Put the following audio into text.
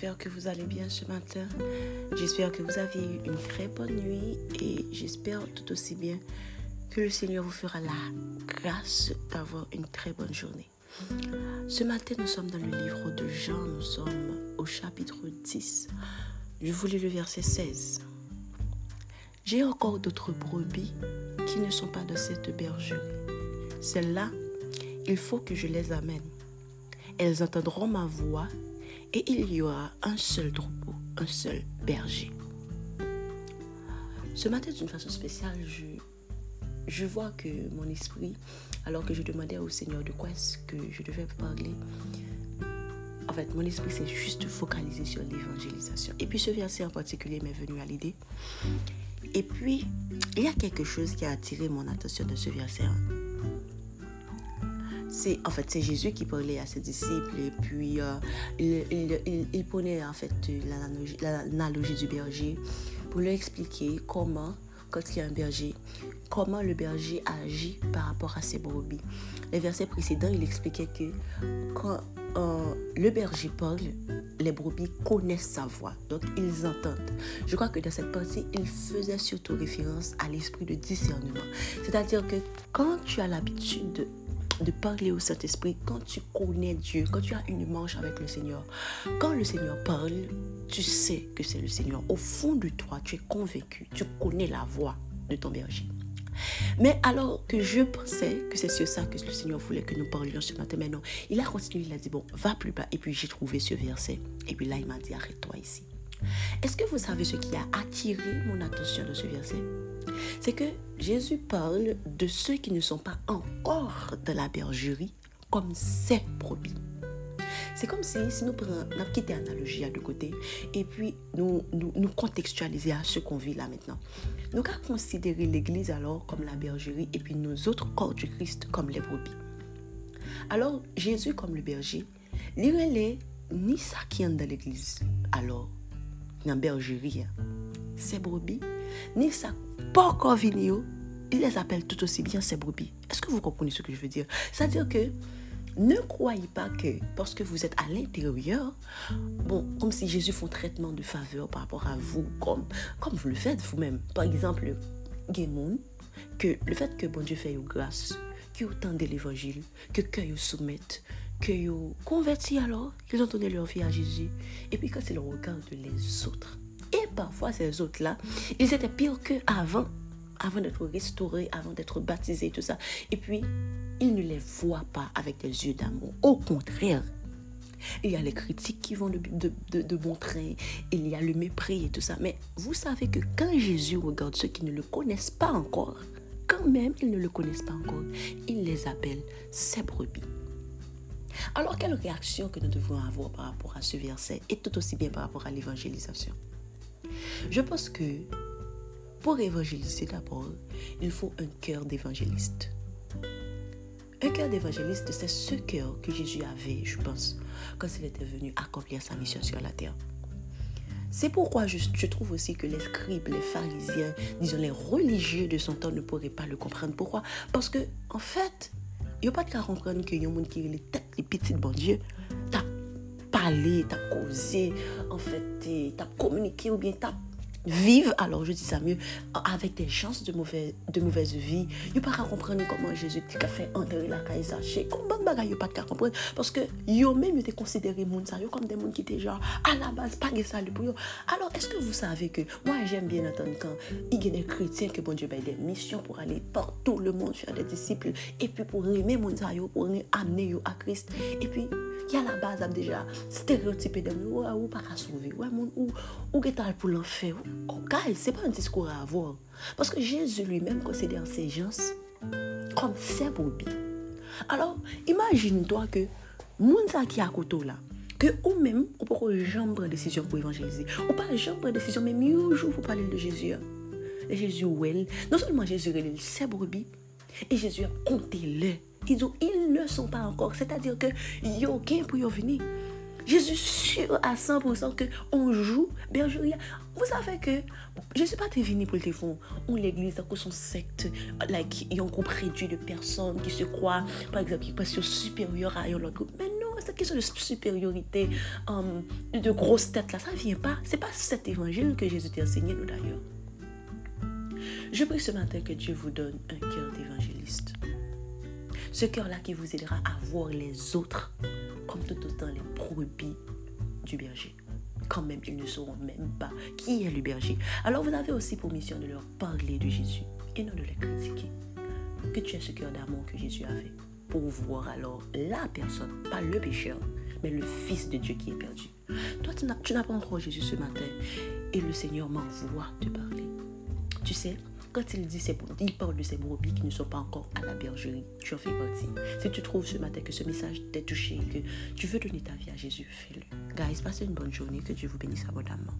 j'espère que vous allez bien ce matin. J'espère que vous avez eu une très bonne nuit et j'espère tout aussi bien que le Seigneur vous fera la grâce d'avoir une très bonne journée. Ce matin, nous sommes dans le livre de Jean, nous sommes au chapitre 10. Je voulais le verset 16. J'ai encore d'autres brebis qui ne sont pas de cette bergerie. Celles-là, il faut que je les amène. Elles entendront ma voix et il y aura un seul troupeau, un seul berger. Ce matin, d'une façon spéciale, je, je vois que mon esprit, alors que je demandais au Seigneur de quoi est-ce que je devais parler, en fait, mon esprit s'est juste focalisé sur l'évangélisation. Et puis ce verset en particulier m'est venu à l'idée. Et puis, il y a quelque chose qui a attiré mon attention de ce verset c'est en fait c'est Jésus qui parlait à ses disciples et puis euh, il, il, prenait en fait l'analogie du berger pour leur expliquer comment quand il y a un berger comment le berger agit par rapport à ses brebis. Les versets précédents, il expliquait que quand euh, le berger parle, les brebis connaissent sa voix, donc ils entendent. Je crois que dans cette partie, il faisait surtout référence à l'esprit de discernement. C'est-à-dire que quand tu as l'habitude de parler au Saint-Esprit quand tu connais Dieu, quand tu as une manche avec le Seigneur. Quand le Seigneur parle, tu sais que c'est le Seigneur. Au fond de toi, tu es convaincu, tu connais la voix de ton berger. Mais alors que je pensais que c'est sur ça que le Seigneur voulait que nous parlions ce matin, mais non, il a continué, il a dit, bon, va plus bas. Et puis j'ai trouvé ce verset. Et puis là, il m'a dit, arrête-toi ici. Est-ce que vous savez ce qui a attiré mon attention dans ce verset? C'est que Jésus parle de ceux qui ne sont pas encore dans la bergerie comme ses brebis. C'est comme si, nous prenons, quitté l'analogie à deux côtés et puis nous, nous, nous à ce qu'on vit là maintenant. Nous allons considérer l'Église alors comme la bergerie et puis nos autres corps du Christ comme les brebis. Alors, Jésus comme le berger, l'irélé ni ça qui est dans l'Église. Alors, dans la bergerie, hein. ces brebis, ni pas encore il les appelle tout aussi bien ces brebis. Est-ce que vous comprenez ce que je veux dire? C'est-à-dire que ne croyez pas que parce que vous êtes à l'intérieur, bon, comme si Jésus fait un traitement de faveur par rapport à vous, comme, comme vous le faites vous-même. Par exemple, que le fait que bon Dieu fait une grâce, que vous tendez l'évangile, que que vous soumettez, que vous alors, qu'ils ont donné leur vie à Jésus. Et puis quand ils regardent les autres, parfois ces autres-là, ils étaient pires qu'avant, avant d'être restaurés, avant d'être baptisés, tout ça. Et puis, ils ne les voient pas avec des yeux d'amour. Au contraire, il y a les critiques qui vont de, de, il y a le mépris et tout ça. Mais vous savez que quand Jésus regarde ceux qui ne le connaissent pas encore, quand même ils ne le connaissent pas encore, il les appelle ses brebis. Alors, quelle réaction que nous devons avoir par rapport à ce verset et tout aussi bien par rapport à l'évangélisation? Je pense que pour évangéliser d'abord, il faut un cœur d'évangéliste. Un cœur d'évangéliste, c'est ce cœur que Jésus avait, je pense, quand il était venu accomplir sa mission sur la terre. C'est pourquoi je, trouve aussi que les scribes, les pharisiens, disons les religieux de son temps ne pourraient pas le comprendre. Pourquoi? Parce que, en fait, il n'y a pas de comprendre que y a un monde qui est les têtes, les petites, bon Dieu, t'as parlé, t'as causé, en fait, t'as communiqué ou bien t'as vivre, alors je dis ça mieux, avec des chances de mauvaise, de mauvaise vie. Vous pas comprendre comment Jésus a fait entrer la caille sachet. Comment bagaille pas comprendre parce que yo même été considéré comme des monde qui étaient genre à la base pas de salut pour eux. Alors est-ce que vous savez que moi j'aime bien entendre quand il y a des chrétiens que bon Dieu a des missions pour aller partout le monde faire des disciples et puis pour aimer monde ça pour amener à Christ et puis il y a la base déjà stéréotypé de ou ou pas qu'à sauver ouais mon ou ou pour l'enfer Oh, guys, c'est pas un discours à avoir. Parce que Jésus lui-même considère ces gens comme ses brebis. Alors, imagine-toi que, moun qui a côté là, que ou même, ou pas jamais prendre décision pour évangéliser. Ou pas jamais prendre décision, mais mieux jour pour parler de Jésus. Hein. Et Jésus, well, non seulement Jésus est ses brebis, et Jésus a compté les. Ils ne sont pas encore. C'est-à-dire que y a aucun pour y venir. Jésus sûr à 100% que on joue bergerie. Vous savez que je ne suis pas venu pour le téléphone. On l'église, que son secte, like, ont un groupe réduit de personnes qui se croient, par exemple, qui sont supérieurs à l'autre groupe. Mais non, c'est question de supériorité, um, de grosse tête là, ça ne vient pas. C'est pas cet évangile que Jésus t'a enseigné, nous d'ailleurs. Je prie ce matin que Dieu vous donne un cœur. Ce cœur-là qui vous aidera à voir les autres comme tout autant les brebis du berger. Quand même, ils ne sauront même pas qui est le berger? Alors vous avez aussi pour mission de leur parler de Jésus et non de les critiquer. Que tu aies ce cœur d'amour que Jésus avait pour voir alors la personne, pas le pécheur, mais le Fils de Dieu qui est perdu. Toi, tu n'as pas encore Jésus ce matin et le Seigneur m'envoie te parler. Tu sais, quand il dit il parle de ces brebis qui ne sont pas encore à la bergerie, tu en fais partie. Si tu trouves ce matin que ce message t'a touché, que tu veux donner ta vie à Jésus, fais-le. Guys, passez une bonne journée, que Dieu vous bénisse abondamment.